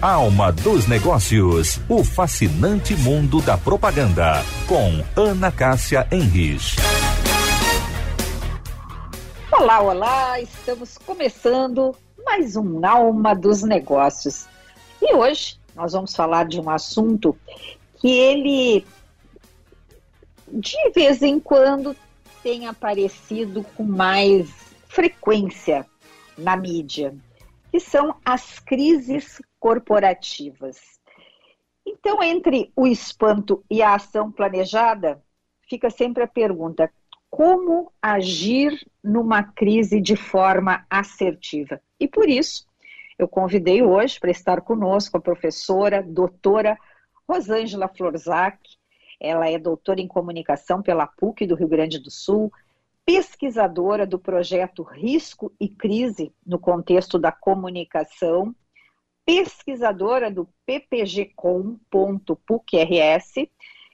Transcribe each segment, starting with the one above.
Alma dos Negócios, o fascinante mundo da propaganda, com Ana Cássia Henrich. Olá, olá, estamos começando mais um Alma dos Negócios. E hoje nós vamos falar de um assunto que ele de vez em quando tem aparecido com mais frequência na mídia, que são as crises corporativas. Então, entre o espanto e a ação planejada, fica sempre a pergunta: como agir numa crise de forma assertiva? E por isso, eu convidei hoje para estar conosco a professora, doutora Rosângela Florzac. Ela é doutora em comunicação pela PUC do Rio Grande do Sul, pesquisadora do projeto Risco e Crise no contexto da comunicação, pesquisadora do ppgcom.pucrs,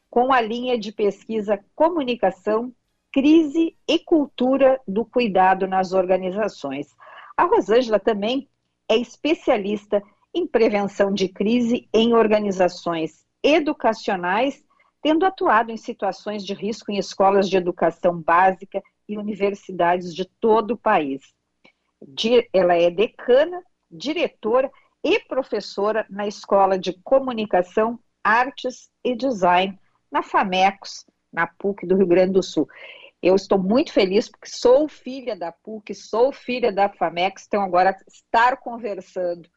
com a linha de pesquisa Comunicação, Crise e Cultura do Cuidado nas Organizações. A Rosângela também é especialista em prevenção de crise em organizações educacionais, tendo atuado em situações de risco em escolas de educação básica e universidades de todo o país. Ela é decana, diretora e professora na Escola de Comunicação, Artes e Design, na FAMECOS, na PUC do Rio Grande do Sul. Eu estou muito feliz porque sou filha da PUC, sou filha da FAMEX, então agora estar conversando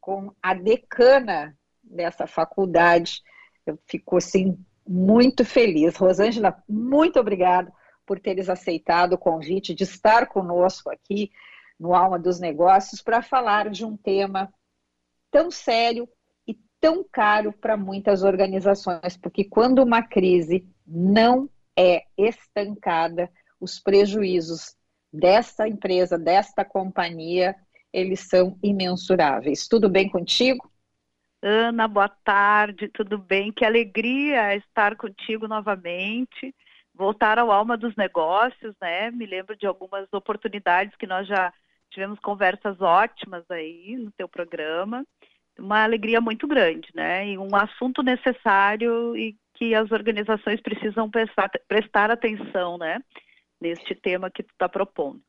com a decana dessa faculdade, eu fico assim muito feliz. Rosângela, muito obrigada por teres aceitado o convite de estar conosco aqui no Alma dos Negócios para falar de um tema tão sério e tão caro para muitas organizações, porque quando uma crise não é estancada, os prejuízos desta empresa, desta companhia, eles são imensuráveis. Tudo bem contigo? Ana, boa tarde, tudo bem? Que alegria estar contigo novamente. Voltar ao alma dos negócios, né? Me lembro de algumas oportunidades que nós já tivemos conversas ótimas aí no teu programa. Uma alegria muito grande, né? E um assunto necessário e que as organizações precisam prestar, prestar atenção, né? Neste tema que tu está propondo.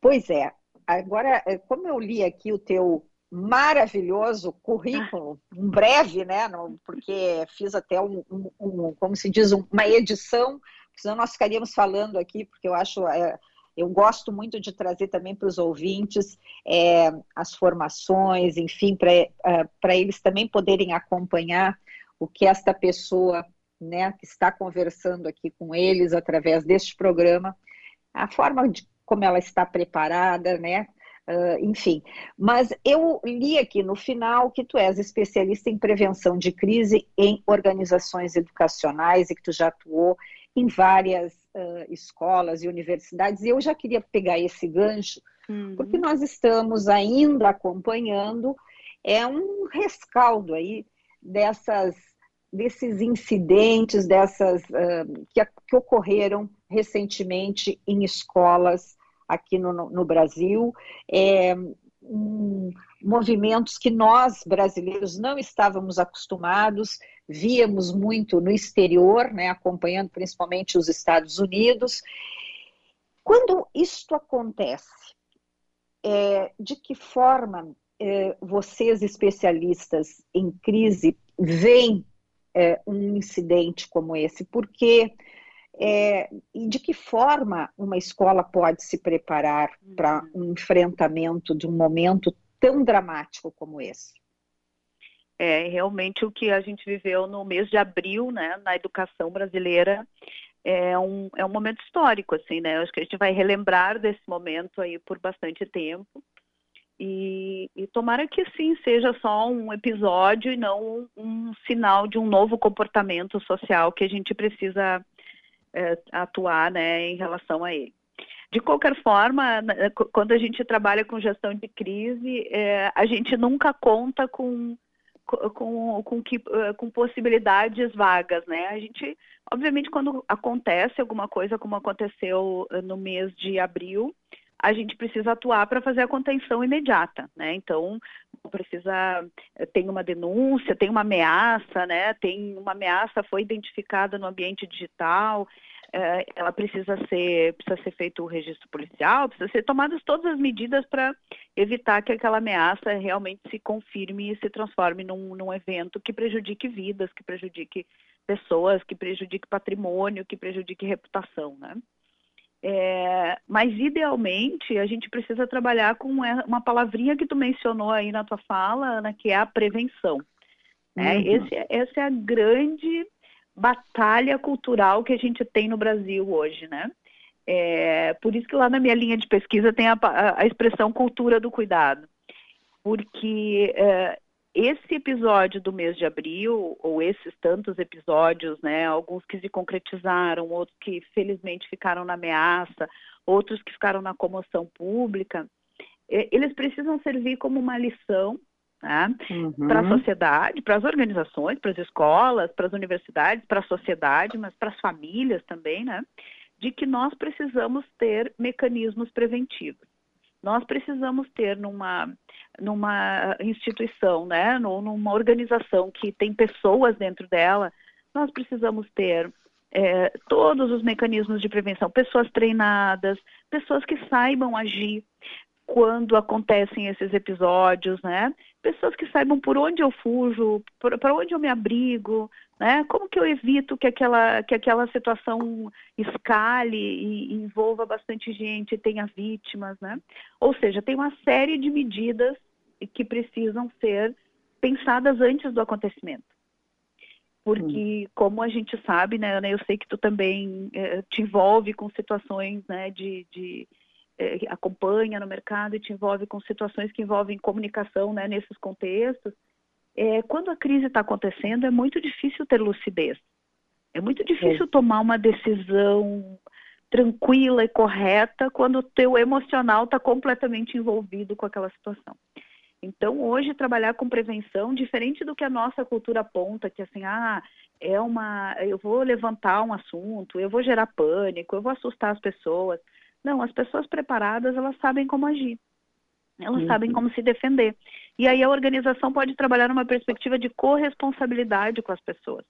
Pois é. Agora, é, como eu li aqui o teu maravilhoso currículo, um breve, né? Porque fiz até um, um, um como se diz, uma edição, senão nós ficaríamos falando aqui, porque eu acho. É, eu gosto muito de trazer também para os ouvintes é, as formações, enfim, para é, eles também poderem acompanhar o que esta pessoa né, que está conversando aqui com eles através deste programa, a forma de como ela está preparada, né? Uh, enfim, mas eu li aqui no final que tu és especialista em prevenção de crise em organizações educacionais e que tu já atuou em várias uh, escolas e universidades. E eu já queria pegar esse gancho, uhum. porque nós estamos ainda acompanhando é um rescaldo aí dessas desses incidentes, dessas uh, que, que, ocorreram recentemente em escolas aqui no, no Brasil, é, um, movimentos que nós brasileiros não estávamos acostumados, víamos muito no exterior, né, acompanhando principalmente os Estados Unidos. Quando isto acontece, é, de que forma é, vocês, especialistas em crise, veem é, um incidente como esse? Porque é, e de que forma uma escola pode se preparar para uhum. um enfrentamento de um momento tão dramático como esse? É realmente o que a gente viveu no mês de abril, né, na educação brasileira, é um, é um momento histórico, assim, né? Acho que a gente vai relembrar desse momento aí por bastante tempo. E, e, tomara que sim seja só um episódio e não um, um sinal de um novo comportamento social que a gente precisa é, atuar né, em relação a ele. De qualquer forma, né, quando a gente trabalha com gestão de crise, é, a gente nunca conta com, com, com, que, é, com possibilidades vagas, né? A gente, obviamente, quando acontece alguma coisa como aconteceu no mês de abril, a gente precisa atuar para fazer a contenção imediata, né? Então, precisa tem uma denúncia, tem uma ameaça, né? Tem uma ameaça foi identificada no ambiente digital, é, ela precisa ser precisa ser feito o registro policial, precisa ser tomadas todas as medidas para evitar que aquela ameaça realmente se confirme e se transforme num, num evento que prejudique vidas, que prejudique pessoas, que prejudique patrimônio, que prejudique reputação, né? É, mas idealmente a gente precisa trabalhar com uma palavrinha que tu mencionou aí na tua fala, Ana, que é a prevenção. Né? Uhum. Esse, é, essa é a grande batalha cultural que a gente tem no Brasil hoje, né? É, por isso que lá na minha linha de pesquisa tem a, a, expressão cultura do cuidado, porque é, esse episódio do mês de abril, ou esses tantos episódios, né, alguns que se concretizaram, outros que felizmente ficaram na ameaça, outros que ficaram na comoção pública, é, eles precisam servir como uma lição né? Uhum. Para a sociedade, para as organizações, para as escolas, para as universidades, para a sociedade, mas para as famílias também, né? De que nós precisamos ter mecanismos preventivos. Nós precisamos ter numa, numa instituição, né? numa organização que tem pessoas dentro dela, nós precisamos ter é, todos os mecanismos de prevenção, pessoas treinadas, pessoas que saibam agir, quando acontecem esses episódios, né? Pessoas que saibam por onde eu fujo, para onde eu me abrigo, né? Como que eu evito que aquela, que aquela situação escale e, e envolva bastante gente, tenha vítimas, né? Ou seja, tem uma série de medidas que precisam ser pensadas antes do acontecimento. Porque, hum. como a gente sabe, né, Ana, eu sei que tu também eh, te envolve com situações né, de, de é, acompanha no mercado e te envolve com situações que envolvem comunicação né, nesses contextos, é, quando a crise está acontecendo, é muito difícil ter lucidez. É muito difícil é. tomar uma decisão tranquila e correta quando o teu emocional está completamente envolvido com aquela situação. Então, hoje, trabalhar com prevenção, diferente do que a nossa cultura aponta, que assim, ah, é uma. Eu vou levantar um assunto, eu vou gerar pânico, eu vou assustar as pessoas. Não, as pessoas preparadas, elas sabem como agir. Elas uhum. sabem como se defender. E aí a organização pode trabalhar numa perspectiva de corresponsabilidade com as pessoas.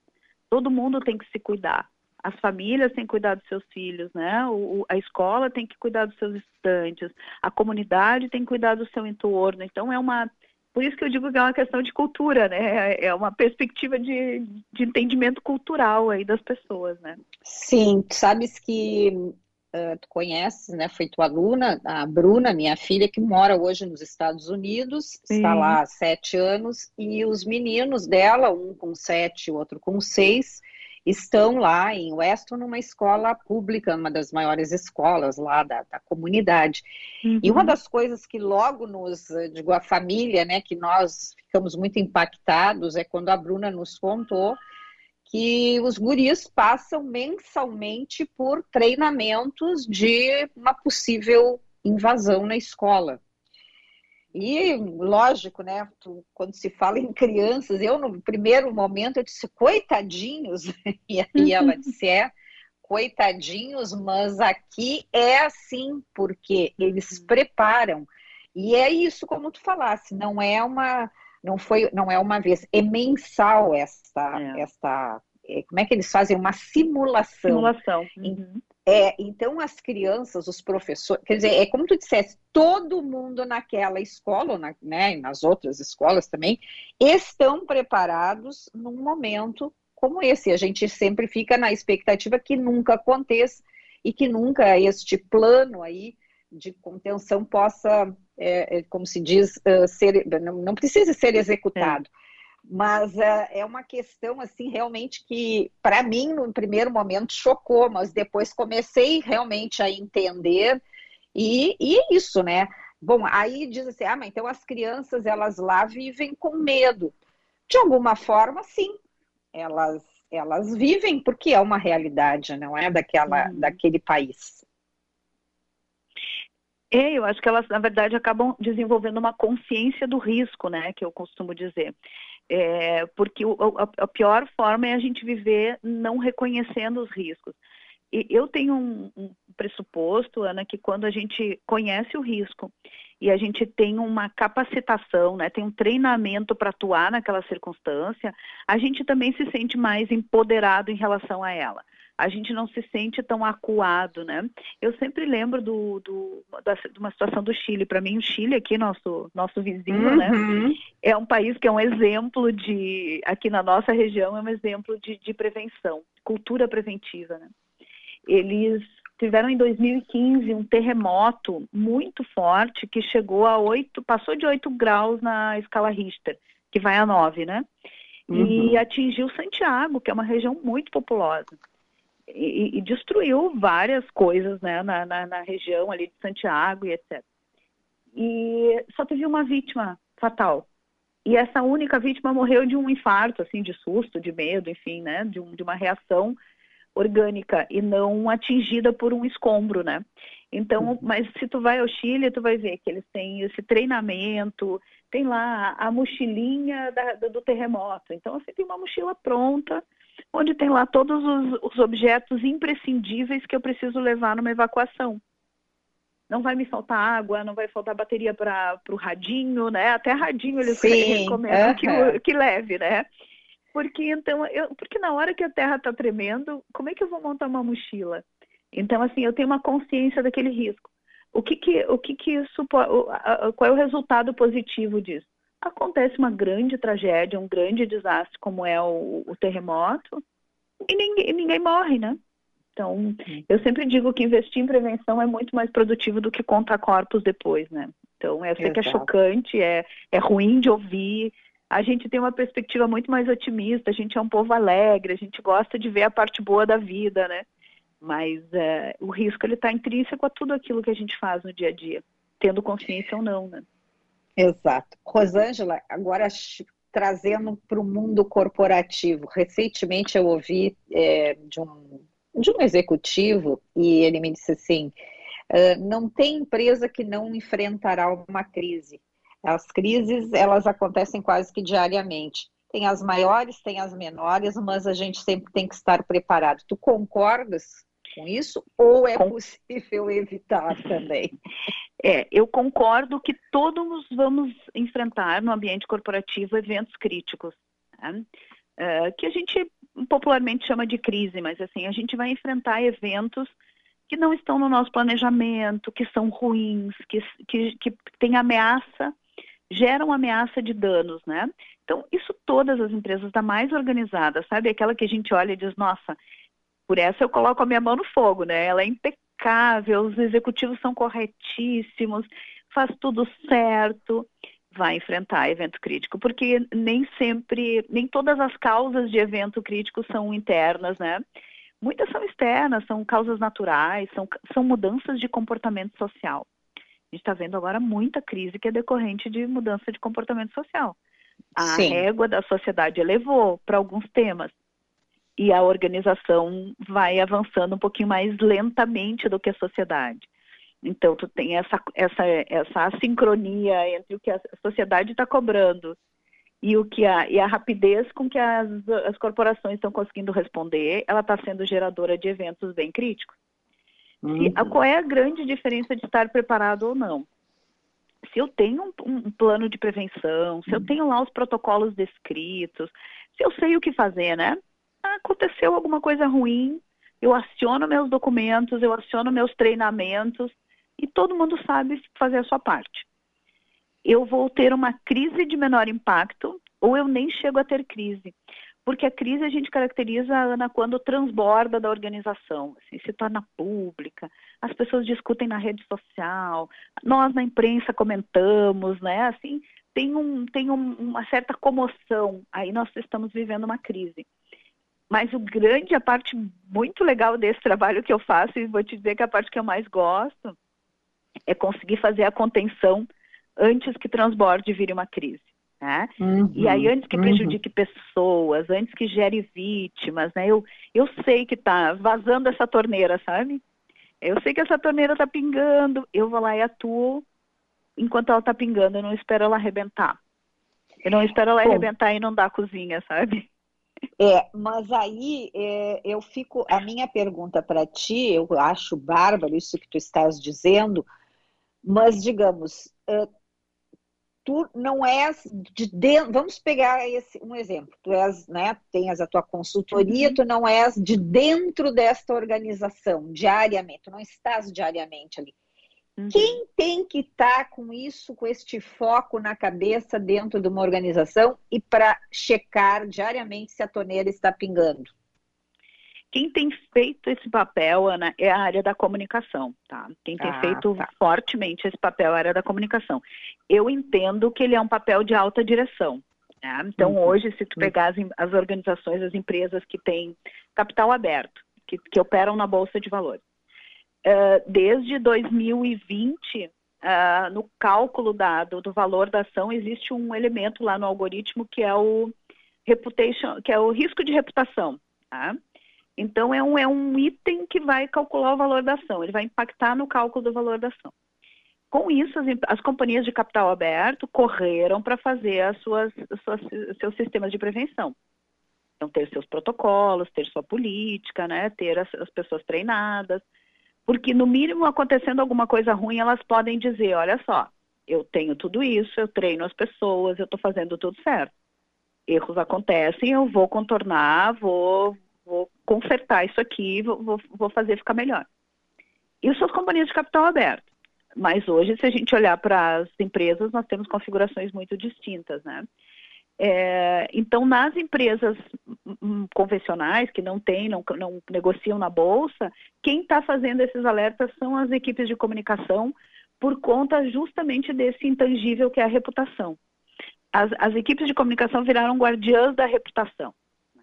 Todo mundo tem que se cuidar. As famílias têm que cuidar dos seus filhos, né? O, a escola tem que cuidar dos seus estudantes. A comunidade tem que cuidar do seu entorno. Então é uma por isso que eu digo que é uma questão de cultura, né? É uma perspectiva de, de entendimento cultural aí das pessoas, né? Sim, sabes que uh, tu conheces, né? Foi tua aluna, a Bruna, minha filha, que mora hoje nos Estados Unidos, Sim. está lá há sete anos, e os meninos dela, um com sete, o outro com seis, estão lá em Weston, numa escola pública, uma das maiores escolas lá da, da comunidade. Uhum. E uma das coisas que logo nos, digo, a família, né, que nós ficamos muito impactados é quando a Bruna nos contou que os guris passam mensalmente por treinamentos de uma possível invasão na escola. E, lógico, né, tu, quando se fala em crianças, eu no primeiro momento eu disse, coitadinhos, e aí ela uhum. disse, é, coitadinhos, mas aqui é assim, porque eles uhum. preparam. E é isso, como tu falasse, não é uma não foi, não é uma vez, é mensal esta, é. esta, é, como é que eles fazem uma simulação? Simulação. Uhum. É, então as crianças, os professores, quer dizer, é como tu disseste, todo mundo naquela escola, na, né, nas outras escolas também, estão preparados num momento como esse. A gente sempre fica na expectativa que nunca aconteça e que nunca este plano aí de contenção possa, é, é como se diz, uh, ser, não, não precisa ser executado. É. Mas uh, é uma questão, assim, realmente que, para mim, no primeiro momento, chocou, mas depois comecei realmente a entender. E, e é isso, né? Bom, aí diz assim, ah, mas então as crianças, elas lá vivem com medo. De alguma forma, sim, elas, elas vivem porque é uma realidade, não é daquela, uhum. daquele país. É, eu acho que elas, na verdade, acabam desenvolvendo uma consciência do risco, né, que eu costumo dizer. É, porque o, a, a, pior forma é a gente viver não reconhecendo os riscos. eu tenho um, um pressuposto, Ana, que quando a gente conhece o risco e a gente tem uma capacitação, né, tem um treinamento para atuar naquela circunstância, a gente também se sente mais empoderado em relação a ela. A gente não se sente tão acuado, né? Eu sempre lembro do, do da, de uma situação do Chile. Para mim, o Chile aqui, nosso nosso vizinho, né, uhum. né, é um país que é um exemplo de aqui na nossa região é um exemplo de, de prevenção, cultura preventiva, né? Eles tiveram em 2015 um terremoto muito forte que chegou a 8, passou de 8 graus na escala Richter, que vai a 9, né? Uhum. E atingiu Santiago, que é uma região muito populosa. E, e destruiu várias coisas né, na, na, na, região ali de Santiago e etc. E só teve uma vítima fatal. E essa única vítima morreu de um infarto, assim, de susto, de medo, enfim, né, de, um, de uma reação orgânica e não atingida por um escombro, né? Então, uhum. mas se tu vai ao Chile, tu vai ver que eles têm esse treinamento, tem lá a mochilinha da, do terremoto. Então, assim, tem uma mochila pronta, onde tem lá todos os, os objetos imprescindíveis que eu preciso levar numa evacuação. Não vai me faltar água, não vai faltar bateria para o radinho, né? Até radinho eles Sim, recomendam que, que leve, né? Porque então, eu, porque na hora que a terra está tremendo, como é que eu vou montar uma mochila? Então, assim, eu tenho uma consciência daquele risco. O que que, o que, que isso, qual é o resultado positivo disso? Acontece uma grande tragédia, um grande desastre, como é o, o terremoto, e ninguém, ninguém morre, né? Então, eu sempre digo que investir em prevenção é muito mais produtivo do que contar corpos depois, né? Então, eu sei Exato. que é chocante, é, é ruim de ouvir, a gente tem uma perspectiva muito mais otimista, a gente é um povo alegre, a gente gosta de ver a parte boa da vida, né? Mas é, o risco ele está intrínseco a tudo aquilo que a gente faz no dia a dia, tendo consciência ou não, né? Exato. Rosângela, agora trazendo para o mundo corporativo. Recentemente eu ouvi é, de, um, de um executivo e ele me disse assim: uh, não tem empresa que não enfrentará uma crise. As crises, elas acontecem quase que diariamente. Tem as maiores, tem as menores, mas a gente sempre tem que estar preparado. Tu concordas com isso ou é possível evitar também? É, eu concordo que todos vamos enfrentar no ambiente corporativo eventos críticos, né? é, que a gente popularmente chama de crise, mas assim, a gente vai enfrentar eventos que não estão no nosso planejamento, que são ruins, que, que, que têm ameaça geram ameaça de danos, né? Então, isso todas as empresas da mais organizada, sabe? Aquela que a gente olha e diz, nossa, por essa eu coloco a minha mão no fogo, né? Ela é impecável, os executivos são corretíssimos, faz tudo certo, vai enfrentar evento crítico, porque nem sempre, nem todas as causas de evento crítico são internas, né? Muitas são externas, são causas naturais, são, são mudanças de comportamento social. A gente está vendo agora muita crise que é decorrente de mudança de comportamento social. A Sim. régua da sociedade elevou para alguns temas e a organização vai avançando um pouquinho mais lentamente do que a sociedade. Então, tu tem essa, essa, essa assincronia entre o que a sociedade está cobrando e, o que a, e a rapidez com que as, as corporações estão conseguindo responder, ela está sendo geradora de eventos bem críticos. Uhum. qual é a grande diferença de estar preparado ou não? Se eu tenho um, um plano de prevenção, se eu uhum. tenho lá os protocolos descritos, se eu sei o que fazer, né? Aconteceu alguma coisa ruim, eu aciono meus documentos, eu aciono meus treinamentos e todo mundo sabe fazer a sua parte. Eu vou ter uma crise de menor impacto ou eu nem chego a ter crise porque a crise a gente caracteriza, Ana, quando transborda da organização, assim, se torna pública, as pessoas discutem na rede social, nós na imprensa comentamos, né? Assim, tem, um, tem um, uma certa comoção, aí nós estamos vivendo uma crise. Mas o grande, a parte muito legal desse trabalho que eu faço, e vou te dizer que a parte que eu mais gosto, é conseguir fazer a contenção antes que transborde e vire uma crise. Né? Uhum, e aí, antes que prejudique uhum. pessoas, antes que gere vítimas, né? Eu, eu sei que está vazando essa torneira, sabe? Eu sei que essa torneira está pingando, eu vou lá e atuo enquanto ela está pingando, eu não espero ela arrebentar. Eu não espero ela Bom, arrebentar e não dar a cozinha, sabe? É, mas aí é, eu fico. A minha pergunta para ti, eu acho bárbaro isso que tu estás dizendo, mas digamos, uh, tu não és de dentro. Vamos pegar esse, um exemplo. Tu és, né? Tens a tua consultoria, uhum. tu não és de dentro desta organização diariamente, tu não estás diariamente ali. Uhum. Quem tem que estar tá com isso, com este foco na cabeça dentro de uma organização e para checar diariamente se a torneira está pingando? Quem tem feito esse papel, Ana, é a área da comunicação, tá? Quem tem ah, feito tá. fortemente esse papel é a área da comunicação. Eu entendo que ele é um papel de alta direção. Né? Então, uhum. hoje, se tu pegar as, as, organizações, as empresas que têm capital aberto, que, que operam na Bolsa de Valores, desde 2020, uh, ah, no cálculo dado do valor da ação, existe um elemento lá no algoritmo que é o reputation, que é o risco de reputação. Tá? Então, é um, é um item que vai calcular o valor da ação, ele vai impactar no cálculo do valor da ação. Com isso, as, as companhias de capital aberto correram para fazer as suas, as suas, seus sistemas de prevenção. Então, ter seus protocolos, ter sua política, né, ter as, as pessoas treinadas, porque, no mínimo, acontecendo alguma coisa ruim, elas podem dizer: olha só, eu tenho tudo isso, eu treino as pessoas, eu estou fazendo tudo certo. Erros acontecem, eu vou contornar, vou, vou consertar isso aqui, vou, vou fazer ficar melhor. Isso as companhias de capital aberto. Mas hoje, se a gente olhar para as empresas, nós temos configurações muito distintas, né? É, então, nas empresas hum, convencionais, que não têm, não, não negociam na bolsa, quem está fazendo esses alertas são as equipes de comunicação, por conta justamente desse intangível que é a reputação. As, as equipes de comunicação viraram guardiãs da reputação.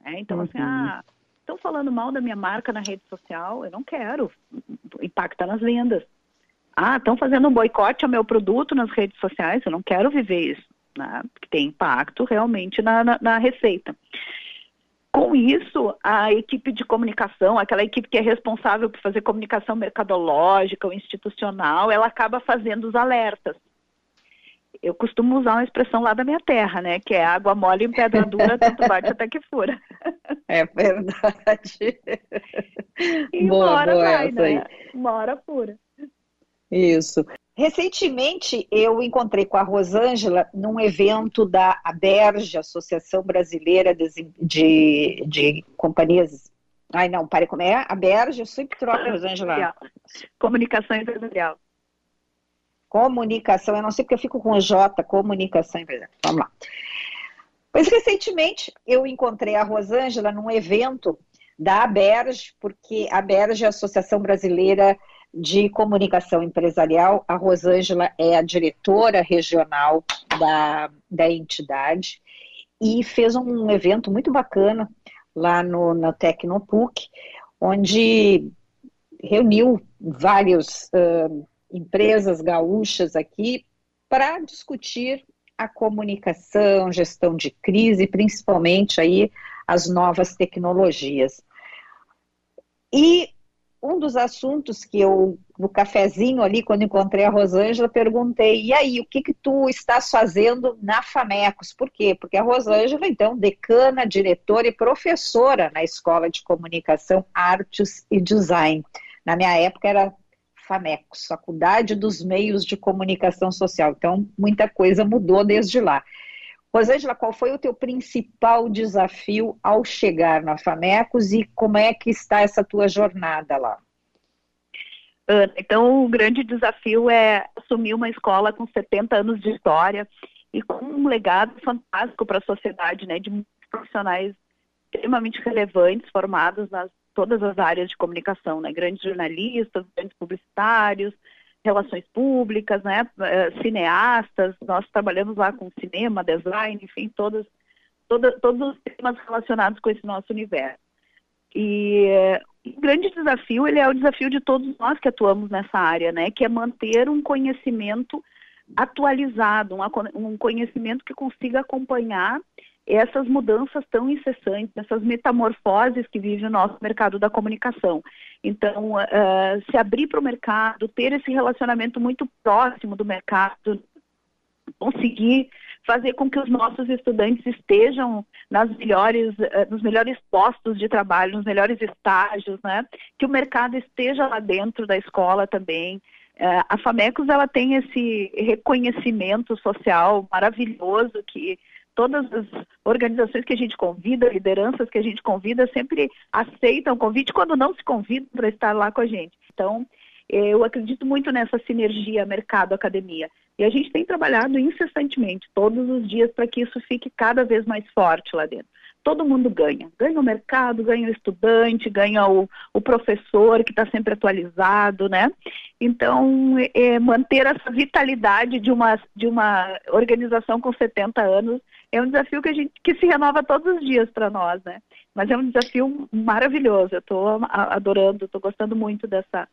Né? Então, assim, uhum. assim, ah, estão falando mal da minha marca na rede social, eu não quero, impacta nas vendas. Ah, estão fazendo um boicote ao meu produto nas redes sociais, eu não quero viver isso, né? que tem impacto realmente na, na, na receita. Com isso, a equipe de comunicação, aquela equipe que é responsável por fazer comunicação mercadológica ou institucional, ela acaba fazendo os alertas eu costumo usar uma expressão lá da minha terra, né? Que é água mole em pedra dura, tanto bate até que fura. É verdade. E boa, uma hora boa vai, né? Uma hora fura. Isso. Recentemente, eu encontrei com a Rosângela num evento da ABERJ, Associação Brasileira de, de, de Companhias. Ai, não, pare como é? A ABERJ, eu sempre troco, Rosângela. Comunicação Empresarial. Comunicação, eu não sei porque eu fico com o J, comunicação empresarial. Vamos lá. Pois recentemente eu encontrei a Rosângela num evento da ABERJ, porque a ABERJ é a Associação Brasileira de Comunicação Empresarial. A Rosângela é a diretora regional da, da entidade e fez um evento muito bacana lá no, no Tecnopuc, onde reuniu vários uh, empresas gaúchas aqui para discutir a comunicação, gestão de crise, principalmente aí as novas tecnologias. E um dos assuntos que eu, no cafezinho ali, quando encontrei a Rosângela, perguntei, e aí, o que que tu estás fazendo na FAMECOS? Por quê? Porque a Rosângela, então, decana, diretora e professora na Escola de Comunicação, Artes e Design. Na minha época era FAMECOS, Faculdade dos Meios de Comunicação Social. Então, muita coisa mudou desde lá. Rosângela, qual foi o teu principal desafio ao chegar na FAMECOS e como é que está essa tua jornada lá? Ana, então o grande desafio é assumir uma escola com 70 anos de história e com um legado fantástico para a sociedade, né, de profissionais extremamente relevantes, formados nas todas as áreas de comunicação, né? Grandes jornalistas, grandes publicitários, relações públicas, né? Eh, cineastas, nós trabalhamos lá com cinema, design, enfim, todos, todos os temas relacionados com esse nosso universo. E o grande desafio, ele é o desafio de todos nós que atuamos nessa área, né? Que é manter um conhecimento atualizado, um, um conhecimento que consiga acompanhar essas mudanças tão incessantes, essas metamorfoses que vive o nosso mercado da comunicação. Então, uh, se abrir para o mercado, ter esse relacionamento muito próximo do mercado, conseguir fazer com que os nossos estudantes estejam nas melhores, eh, nos melhores postos de trabalho, nos melhores estágios, né? Que o mercado esteja lá dentro da escola também. A Famecos ela tem esse reconhecimento social maravilhoso que todas as organizações que a gente convida, lideranças que a gente convida, sempre aceitam o convite quando não se convidam para estar lá com a gente. Então, eu acredito muito nessa sinergia mercado-academia. E a gente tem trabalhado incessantemente, todos os dias, para que isso fique cada vez mais forte lá dentro. Todo mundo ganha. Ganha o mercado, ganha o estudante, ganha o, o professor que está sempre atualizado, né? Então, é, manter essa vitalidade de uma, de uma organização com 70 anos é um desafio que, a gente, que se renova todos os dias para nós, né? Mas é um desafio maravilhoso. Eu estou adorando, estou gostando muito dessa,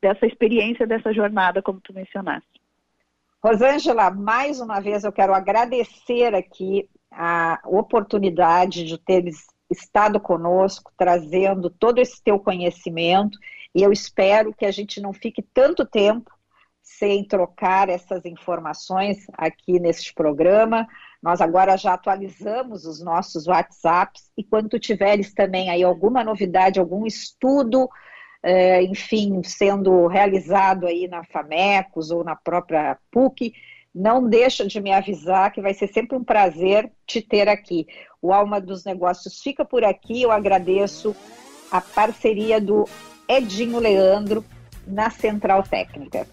dessa experiência, dessa jornada, como tu mencionaste. Rosângela, mais uma vez eu quero agradecer aqui a oportunidade de teres estado conosco, trazendo todo esse teu conhecimento, e eu espero que a gente não fique tanto tempo sem trocar essas informações aqui neste programa. Nós agora já atualizamos os nossos WhatsApps, e quando tiveres também aí alguma novidade, algum estudo é, enfim, sendo realizado aí na FAMECOS ou na própria PUC, não deixa de me avisar que vai ser sempre um prazer te ter aqui. O Alma dos Negócios fica por aqui. Eu agradeço a parceria do Edinho Leandro na Central Técnica.